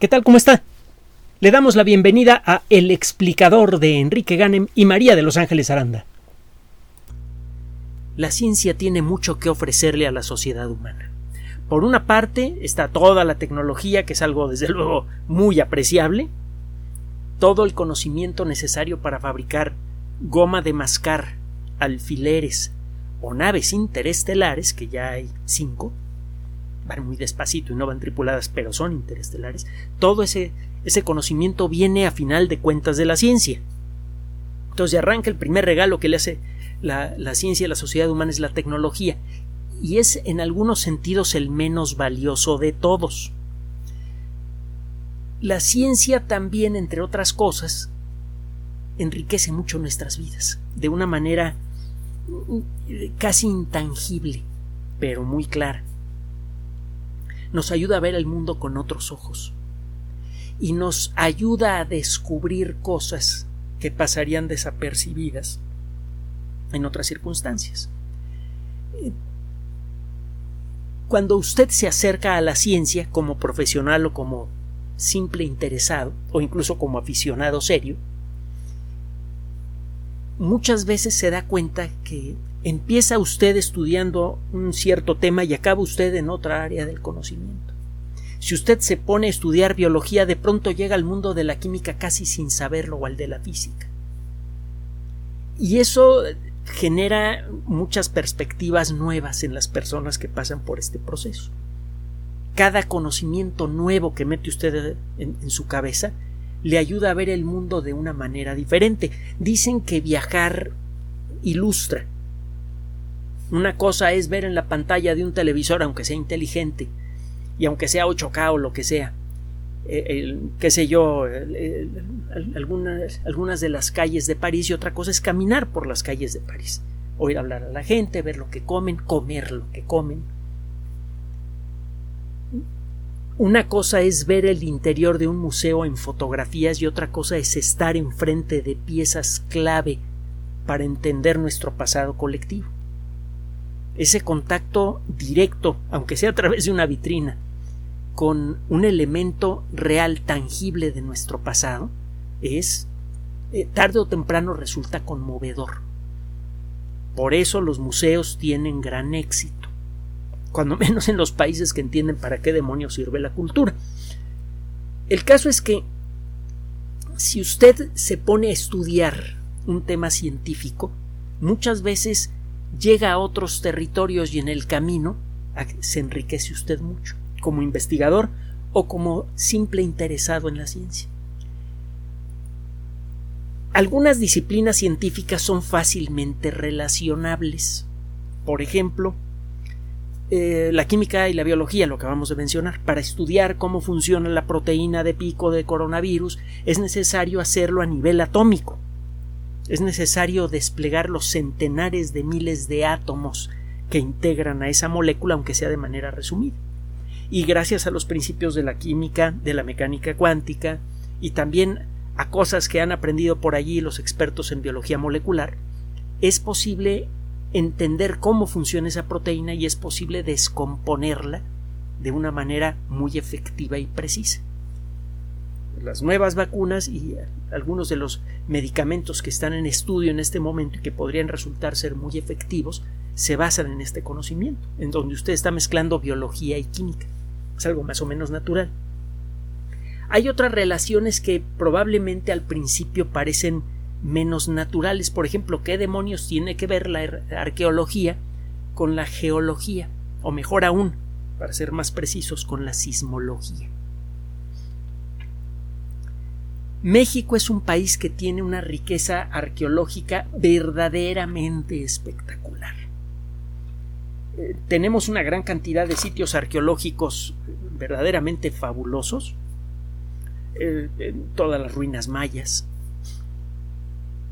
¿Qué tal? ¿Cómo está? Le damos la bienvenida a El explicador de Enrique Ganem y María de Los Ángeles Aranda. La ciencia tiene mucho que ofrecerle a la sociedad humana. Por una parte está toda la tecnología, que es algo desde luego muy apreciable, todo el conocimiento necesario para fabricar goma de mascar, alfileres o naves interestelares, que ya hay cinco, van muy despacito y no van tripuladas, pero son interestelares, todo ese, ese conocimiento viene a final de cuentas de la ciencia. Entonces arranca el primer regalo que le hace la, la ciencia a la sociedad humana es la tecnología, y es en algunos sentidos el menos valioso de todos. La ciencia también, entre otras cosas, enriquece mucho nuestras vidas, de una manera mm, casi intangible, pero muy clara nos ayuda a ver el mundo con otros ojos y nos ayuda a descubrir cosas que pasarían desapercibidas en otras circunstancias. Cuando usted se acerca a la ciencia como profesional o como simple interesado o incluso como aficionado serio, muchas veces se da cuenta que empieza usted estudiando un cierto tema y acaba usted en otra área del conocimiento. Si usted se pone a estudiar biología, de pronto llega al mundo de la química casi sin saberlo o al de la física. Y eso genera muchas perspectivas nuevas en las personas que pasan por este proceso. Cada conocimiento nuevo que mete usted en, en su cabeza le ayuda a ver el mundo de una manera diferente. Dicen que viajar ilustra, una cosa es ver en la pantalla de un televisor, aunque sea inteligente, y aunque sea 8K o lo que sea, eh, qué sé yo, algunas, algunas de las calles de París, y otra cosa es caminar por las calles de París, oír hablar a la gente, ver lo que comen, comer lo que comen. Una cosa es ver el interior de un museo en fotografías y otra cosa es estar enfrente de piezas clave para entender nuestro pasado colectivo ese contacto directo, aunque sea a través de una vitrina, con un elemento real, tangible de nuestro pasado, es eh, tarde o temprano resulta conmovedor. Por eso los museos tienen gran éxito, cuando menos en los países que entienden para qué demonios sirve la cultura. El caso es que si usted se pone a estudiar un tema científico, muchas veces llega a otros territorios y en el camino se enriquece usted mucho, como investigador o como simple interesado en la ciencia. Algunas disciplinas científicas son fácilmente relacionables. Por ejemplo, eh, la química y la biología, lo que acabamos de mencionar. Para estudiar cómo funciona la proteína de pico de coronavirus es necesario hacerlo a nivel atómico es necesario desplegar los centenares de miles de átomos que integran a esa molécula, aunque sea de manera resumida. Y gracias a los principios de la química, de la mecánica cuántica y también a cosas que han aprendido por allí los expertos en biología molecular, es posible entender cómo funciona esa proteína y es posible descomponerla de una manera muy efectiva y precisa las nuevas vacunas y algunos de los medicamentos que están en estudio en este momento y que podrían resultar ser muy efectivos se basan en este conocimiento, en donde usted está mezclando biología y química. Es algo más o menos natural. Hay otras relaciones que probablemente al principio parecen menos naturales. Por ejemplo, ¿qué demonios tiene que ver la arqueología con la geología? O mejor aún, para ser más precisos, con la sismología. México es un país que tiene una riqueza arqueológica verdaderamente espectacular. Eh, tenemos una gran cantidad de sitios arqueológicos verdaderamente fabulosos. Eh, todas las ruinas mayas.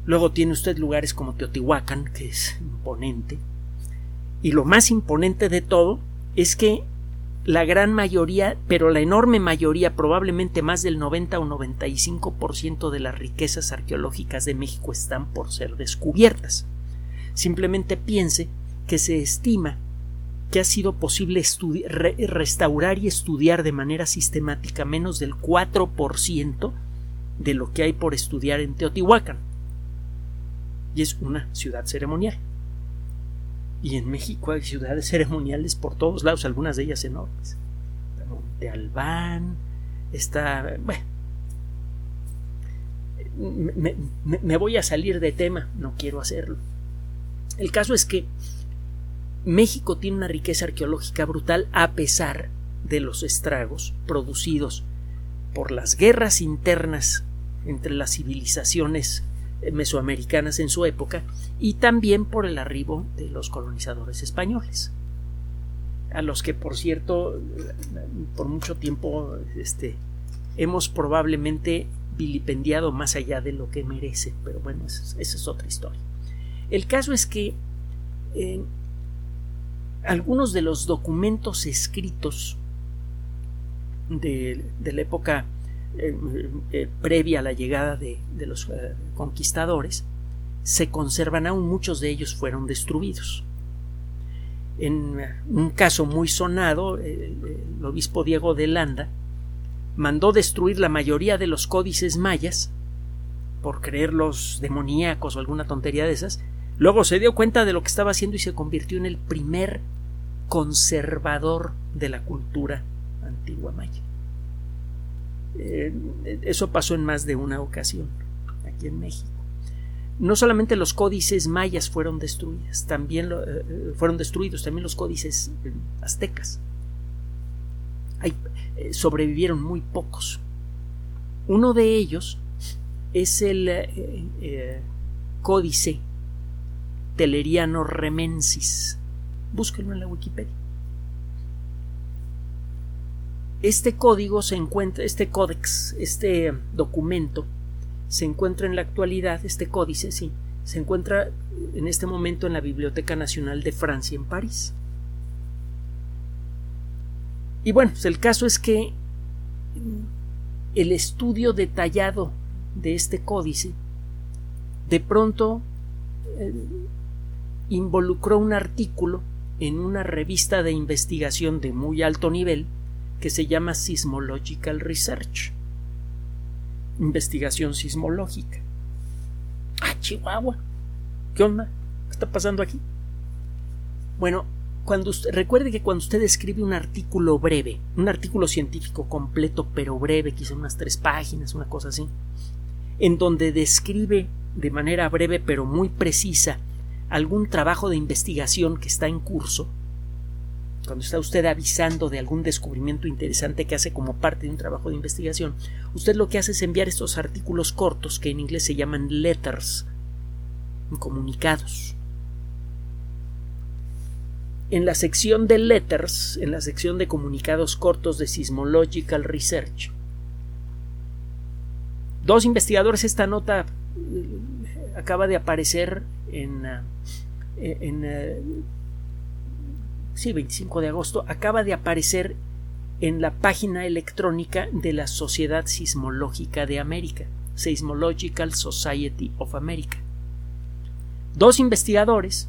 Luego tiene usted lugares como Teotihuacán, que es imponente. Y lo más imponente de todo es que la gran mayoría, pero la enorme mayoría, probablemente más del 90 o 95% de las riquezas arqueológicas de México están por ser descubiertas. Simplemente piense que se estima que ha sido posible restaurar y estudiar de manera sistemática menos del 4% de lo que hay por estudiar en Teotihuacán. Y es una ciudad ceremonial. Y en México hay ciudades ceremoniales por todos lados, algunas de ellas enormes. Monte Albán, está. Bueno. me voy a salir de tema, no quiero hacerlo. El caso es que México tiene una riqueza arqueológica brutal a pesar de los estragos producidos por las guerras internas entre las civilizaciones mesoamericanas en su época y también por el arribo de los colonizadores españoles a los que por cierto por mucho tiempo este, hemos probablemente vilipendiado más allá de lo que merece pero bueno esa, es otra historia. El caso es que eh, algunos de los documentos escritos de, la época eh, eh, previa a la llegada de, los eh, conquistadores se conservan aún, muchos de ellos fueron destruidos. En un caso muy sonado, el, el obispo Diego de Landa mandó destruir la mayoría de los códices mayas por creerlos demoníacos o alguna tontería de esas, Luego se dio cuenta de lo que estaba haciendo y se convirtió en el primer conservador de la cultura antigua maya. Eh, eso pasó en más de una ocasión aquí en México. No solamente los códices mayas fueron destruidos, también eh, eh, fueron destruidos, también los códices aztecas. sobrevivieron muy pocos. Uno de ellos es el códice Teleriano Remensis. Búsquenlo en la Wikipedia. Este código se encuentra, este códex, este documento, se encuentra en la actualidad, este códice, sí, se encuentra en este momento en la Biblioteca Nacional de Francia en París. Y bueno, pues el caso es que el estudio detallado de este códice de pronto eh, involucró un artículo en una revista de investigación de muy alto nivel que se llama Sismological Research. Investigación sismológica. Ah, Chihuahua. ¿Qué onda? ¿Qué está pasando aquí? Bueno, cuando usted, recuerde que cuando usted escribe un artículo breve, un artículo científico completo pero breve, quizá unas tres páginas, una cosa así, en donde describe de manera breve pero muy precisa algún trabajo de investigación que está en curso, cuando está usted avisando de algún descubrimiento interesante que hace como parte de un trabajo de investigación, usted lo que hace es enviar estos artículos cortos que en inglés se llaman letters, comunicados. En la sección de letters, en la sección de comunicados cortos de Sismological Research, dos investigadores, esta nota eh, acaba de aparecer en, eh, en eh, sí, 25 de agosto, acaba de aparecer en la página electrónica de la Sociedad Sismológica de América, Seismological Society of America. Dos investigadores,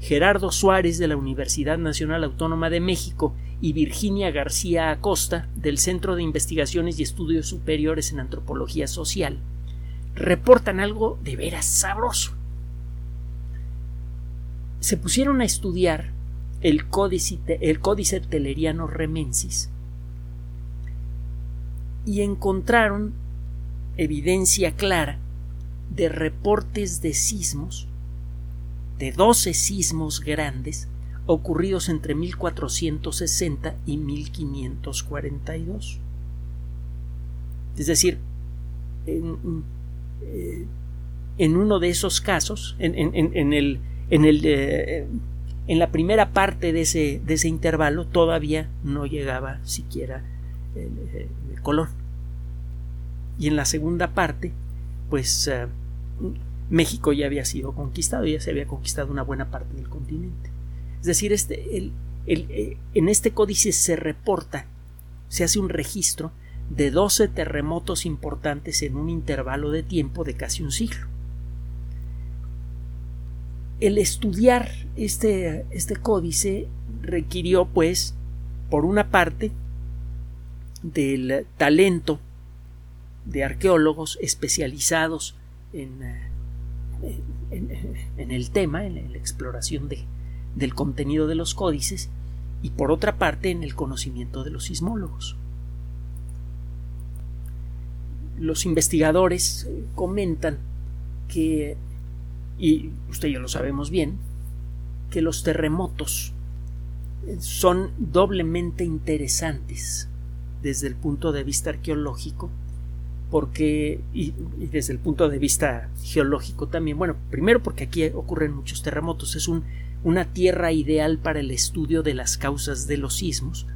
Gerardo Suárez de la Universidad Nacional Autónoma de México y Virginia García Acosta del Centro de Investigaciones y Estudios Superiores en Antropología Social, reportan algo de veras sabroso se pusieron a estudiar el códice, el códice teleriano remensis y encontraron evidencia clara de reportes de sismos, de 12 sismos grandes ocurridos entre 1460 y 1542. Es decir, en, eh, uno de esos casos, en el en, el, eh, en la primera parte de ese, de ese intervalo todavía no llegaba siquiera el, Colón. Y en la segunda parte, pues eh, México ya había sido conquistado, ya se había conquistado una buena parte del continente. Es decir, este, el, el, eh, en este códice se reporta, se hace un registro de 12 terremotos importantes en un intervalo de tiempo de casi un siglo el estudiar este, este códice requirió, pues, por una parte, del talento de arqueólogos especializados en, eh, en, el tema, en la exploración de, del contenido de los códices, y por otra parte en el conocimiento de los sismólogos. Los investigadores eh, comentan que, y usted ya lo sabemos bien, que los terremotos eh, son doblemente interesantes desde el punto de vista arqueológico porque y, desde el punto de vista geológico también. Bueno primero porque aquí ocurren muchos terremotos. Es un, una tierra ideal para el estudio de las causas de los sismos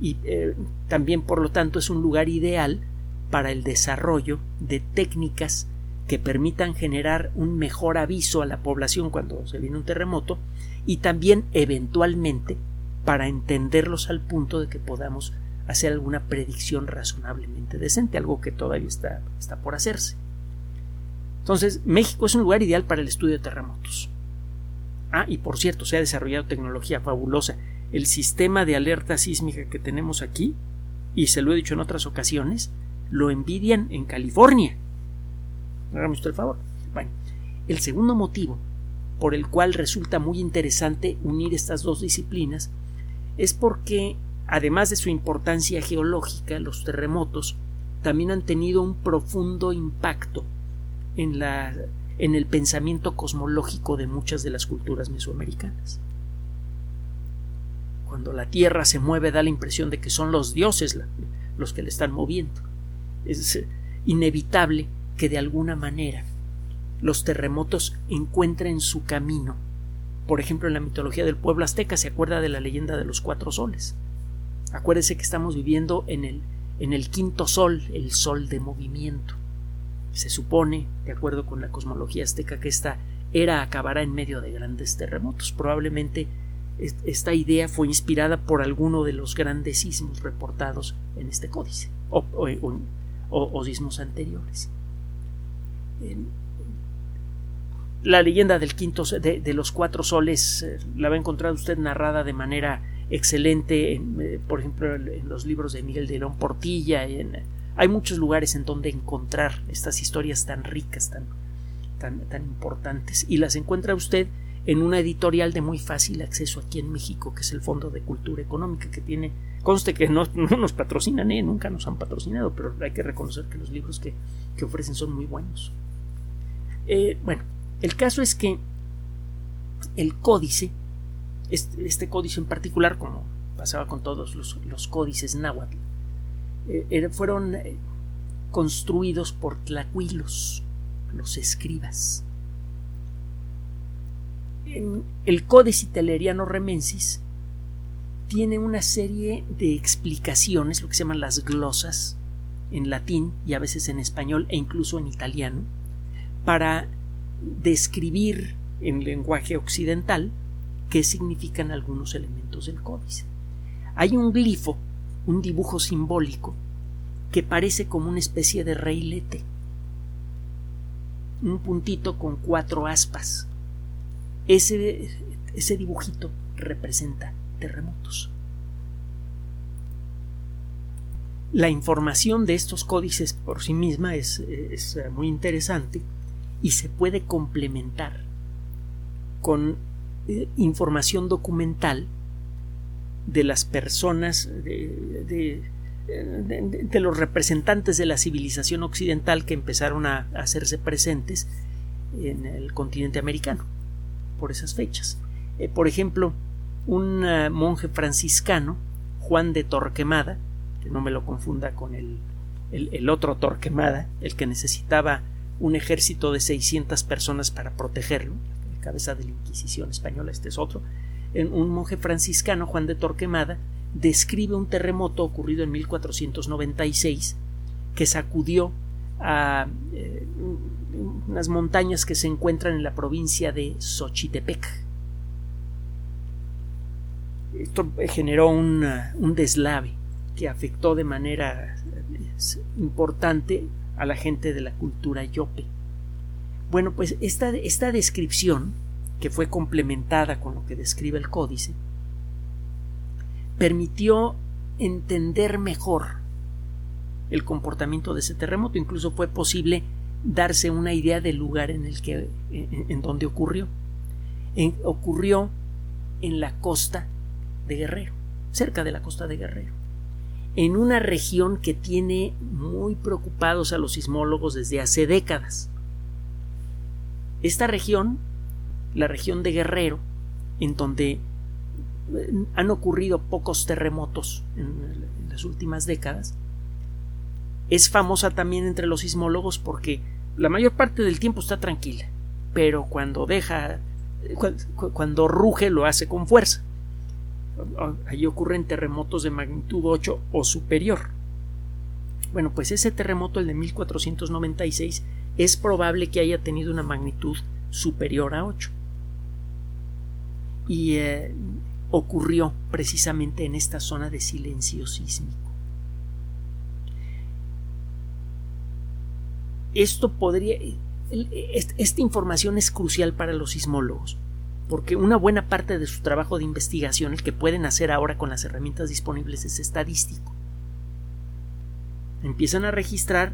y eh, también por lo tanto es un lugar ideal para el desarrollo de técnicas que permitan generar un mejor aviso a la población cuando se viene un terremoto y también eventualmente para entenderlos al punto de que podamos hacer alguna predicción razonablemente decente, algo que todavía está, está por hacerse. Entonces, México es un lugar ideal para el estudio de terremotos. Ah, y por cierto, se ha desarrollado tecnología fabulosa. El sistema de alerta sísmica que tenemos aquí, y se lo he dicho en otras ocasiones, lo envidian en California. Hágame usted el favor. Bueno, el segundo motivo por el cual resulta muy interesante unir estas dos disciplinas es porque, además de su importancia geológica, los terremotos también han tenido un profundo impacto en, la, en el pensamiento cosmológico de muchas de las culturas mesoamericanas. Cuando la Tierra se mueve da la impresión de que son los dioses los que le están moviendo. Es inevitable que de alguna manera los terremotos encuentren su camino. Por ejemplo, en la mitología del pueblo azteca se acuerda de la leyenda de los cuatro soles. Acuérdese que estamos viviendo en el, en el quinto sol, el sol de movimiento. Se supone, de acuerdo con la cosmología azteca, que esta era acabará en medio de grandes terremotos. Probablemente esta idea fue inspirada por alguno de los grandes sismos reportados en este códice o, o sismos anteriores la leyenda del quinto de, los cuatro soles eh, la va a encontrar usted narrada de manera excelente, eh, por ejemplo, en, los libros de Miguel de León Portilla. hay muchos lugares en donde encontrar estas historias tan ricas, tan, tan, tan importantes, y las encuentra usted en una editorial de muy fácil acceso aquí en México, que es el Fondo de Cultura Económica, que tiene, conste que no, nos patrocinan, ¿eh? nunca nos han patrocinado, pero hay que reconocer que los libros que, que ofrecen son muy buenos. Eh, bueno, el caso es que el códice, este, códice en particular, como pasaba con todos los, códices náhuatl, eh, fueron eh, construidos por tlacuilos, los escribas. En el Códice Teleriano Remensis tiene una serie de explicaciones, lo que se llaman las glosas, en latín y a veces en español e incluso en italiano, para describir en lenguaje occidental qué significan algunos elementos del códice. Hay un glifo, un dibujo simbólico, que parece como una especie de reilete, un puntito con cuatro aspas. Ese, ese dibujito representa terremotos. La información de estos códices por sí misma es, es muy interesante y se puede complementar con eh, información documental de las personas, de, de, los representantes de la civilización occidental que empezaron a, hacerse presentes en el continente americano por esas fechas. Eh, por ejemplo, un eh, monje franciscano, Juan de Torquemada, que no me lo confunda con el, el otro Torquemada, el que necesitaba un ejército de 600 personas para protegerlo, la cabeza de la Inquisición española, este es otro, un monje franciscano, Juan de Torquemada, describe un terremoto ocurrido en 1496 que sacudió a eh, unas montañas que se encuentran en la provincia de Xochitepec. Esto generó un deslave que afectó de manera eh, importante a la gente de la cultura yope. Bueno, pues esta, esta descripción, que fue complementada con lo que describe el códice, permitió entender mejor el comportamiento de ese terremoto. Incluso fue posible darse una idea del lugar en el que en, donde ocurrió. ocurrió en la costa de Guerrero, cerca de la costa de Guerrero, en una región que tiene muy preocupados a los sismólogos desde hace décadas. Esta región, la región de Guerrero, en donde eh, han ocurrido pocos terremotos en, las últimas décadas, es famosa también entre los sismólogos porque la mayor parte del tiempo está tranquila, pero cuando deja, cuando, ruge lo hace con fuerza. Allí ocurren terremotos de magnitud 8 o superior. Bueno, pues ese terremoto, el de 1496, es probable que haya tenido una magnitud superior a 8. Y eh, ocurrió precisamente en esta zona de silencio sísmico. Esto podría. Esta información es crucial para los sismólogos, porque una buena parte de su trabajo de investigación, el que pueden hacer ahora con las herramientas disponibles, es estadístico. Empiezan a registrar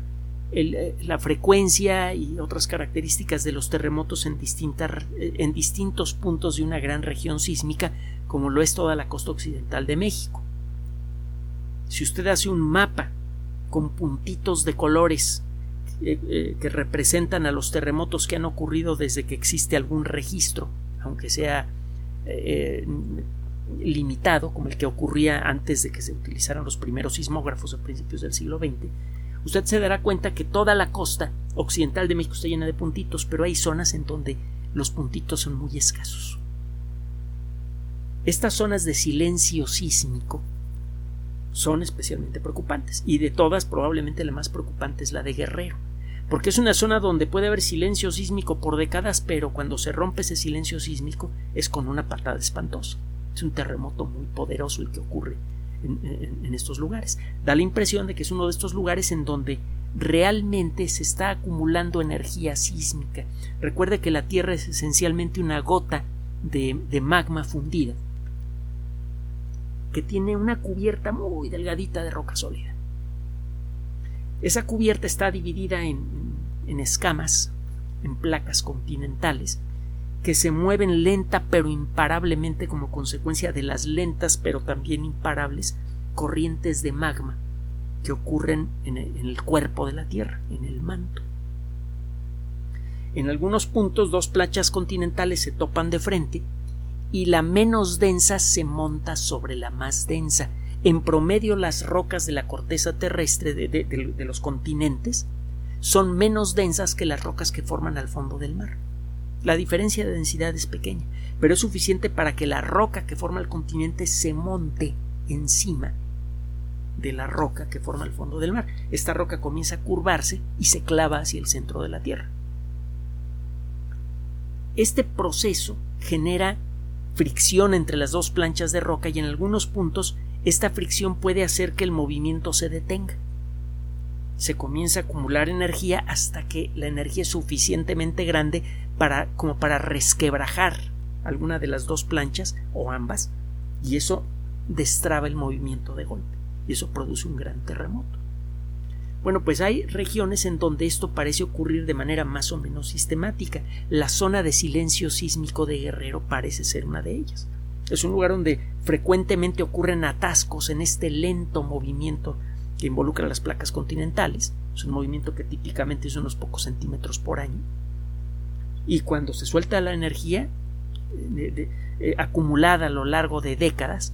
eh, la frecuencia y otras características de los terremotos en, eh, en distintos puntos de una gran región sísmica, como lo es toda la costa occidental de México. Si usted hace un mapa con puntitos de colores eh, que representan a los terremotos que han ocurrido desde que existe algún registro, aunque sea limitado, como el que ocurría antes de que se utilizaran los primeros sismógrafos a principios del siglo XX, usted se dará cuenta que toda la costa occidental de México está llena de puntitos, pero hay zonas en donde los puntitos son muy escasos. Estas zonas de silencio sísmico son especialmente preocupantes, y de todas probablemente la más preocupante es la de Guerrero, porque es una zona donde puede haber silencio sísmico por décadas, pero cuando se rompe ese silencio sísmico es con una patada espantosa. Es un terremoto muy poderoso el que ocurre en, estos lugares. Da la impresión de que es uno de estos lugares en donde realmente se está acumulando energía sísmica. Recuerde que la Tierra es esencialmente una gota de, de, magma fundida que tiene una cubierta muy delgadita de roca sólida. Esa cubierta está dividida en, escamas, en placas continentales, que se mueven lenta pero imparablemente como consecuencia de las lentas pero también imparables corrientes de magma que ocurren en el, cuerpo de la Tierra, en el manto. En algunos puntos dos planchas continentales se topan de frente y la menos densa se monta sobre la más densa. En promedio las rocas de la corteza terrestre de los continentes son menos densas que las rocas que forman al fondo del mar. La diferencia de densidad es pequeña, pero es suficiente para que la roca que forma el continente se monte encima de la roca que forma el fondo del mar. Esta roca comienza a curvarse y se clava hacia el centro de la Tierra. Este proceso genera fricción entre las dos planchas de roca y en algunos puntos esta fricción puede hacer que el movimiento se detenga. Se comienza a acumular energía hasta que la energía es suficientemente grande para, como para resquebrajar alguna de las dos planchas o ambas y eso destraba el movimiento de golpe y eso produce un gran terremoto. Bueno, pues hay regiones en donde esto parece ocurrir de manera más o menos sistemática. La zona de silencio sísmico de Guerrero parece ser una de ellas. Es un lugar donde frecuentemente ocurren atascos en este lento movimiento que involucra las placas continentales. Es un movimiento que típicamente es unos pocos centímetros por año y cuando se suelta la energía eh, acumulada a lo largo de décadas,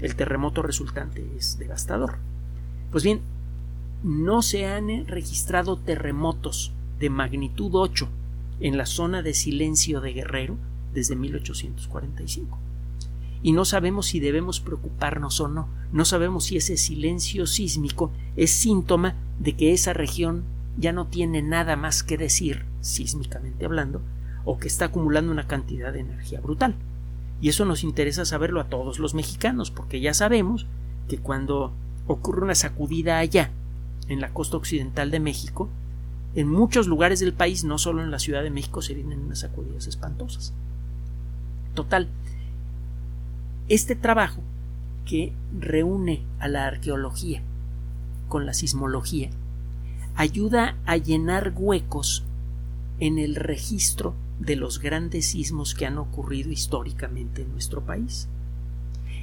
el terremoto resultante es devastador. Pues bien, no se han registrado terremotos de magnitud 8 en la zona de silencio de Guerrero desde 1845. Y no sabemos si debemos preocuparnos o no. No sabemos si ese silencio sísmico es síntoma de que esa región ya no tiene nada más que decir, sísmicamente hablando, o que está acumulando una cantidad de energía brutal. Y eso nos interesa saberlo a todos los mexicanos, porque ya sabemos que cuando ocurre una sacudida allá, en la costa occidental de México, en muchos lugares del país, no solo en la Ciudad de México, se vienen unas sacudidas espantosas. Total, este trabajo que reúne a la arqueología con la sismología ayuda a llenar huecos en el registro de los grandes sismos que han ocurrido históricamente en nuestro país.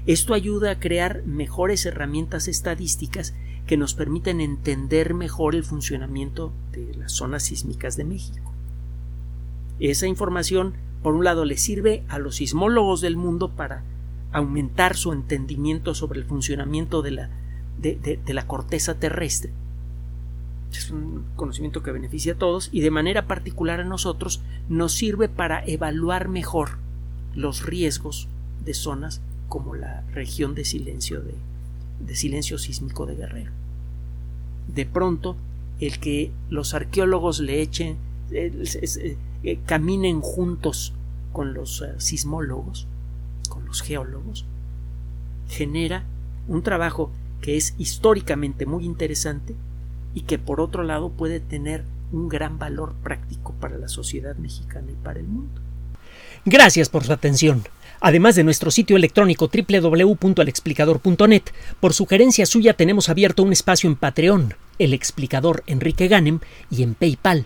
Esto ayuda a crear mejores herramientas estadísticas que nos permiten entender mejor el funcionamiento de las zonas sísmicas de México. Esa información, por un lado, le sirve a los sismólogos del mundo para aumentar su entendimiento sobre el funcionamiento de la, de, la corteza terrestre. Es un conocimiento que beneficia a todos y de manera particular a nosotros nos sirve para evaluar mejor los riesgos de zonas como la región de silencio de, de silencio sísmico de Guerrero. De pronto, el que los arqueólogos le echen, eh, eh, caminen juntos con los eh, sismólogos, con los geólogos, genera un trabajo que es históricamente muy interesante y que por otro lado puede tener un gran valor práctico para la sociedad mexicana y para el mundo. Gracias por su atención. Además de nuestro sitio electrónico www.alexplicador.net, por sugerencia suya tenemos abierto un espacio en Patreon, el explicador Enrique Ganem, y en PayPal,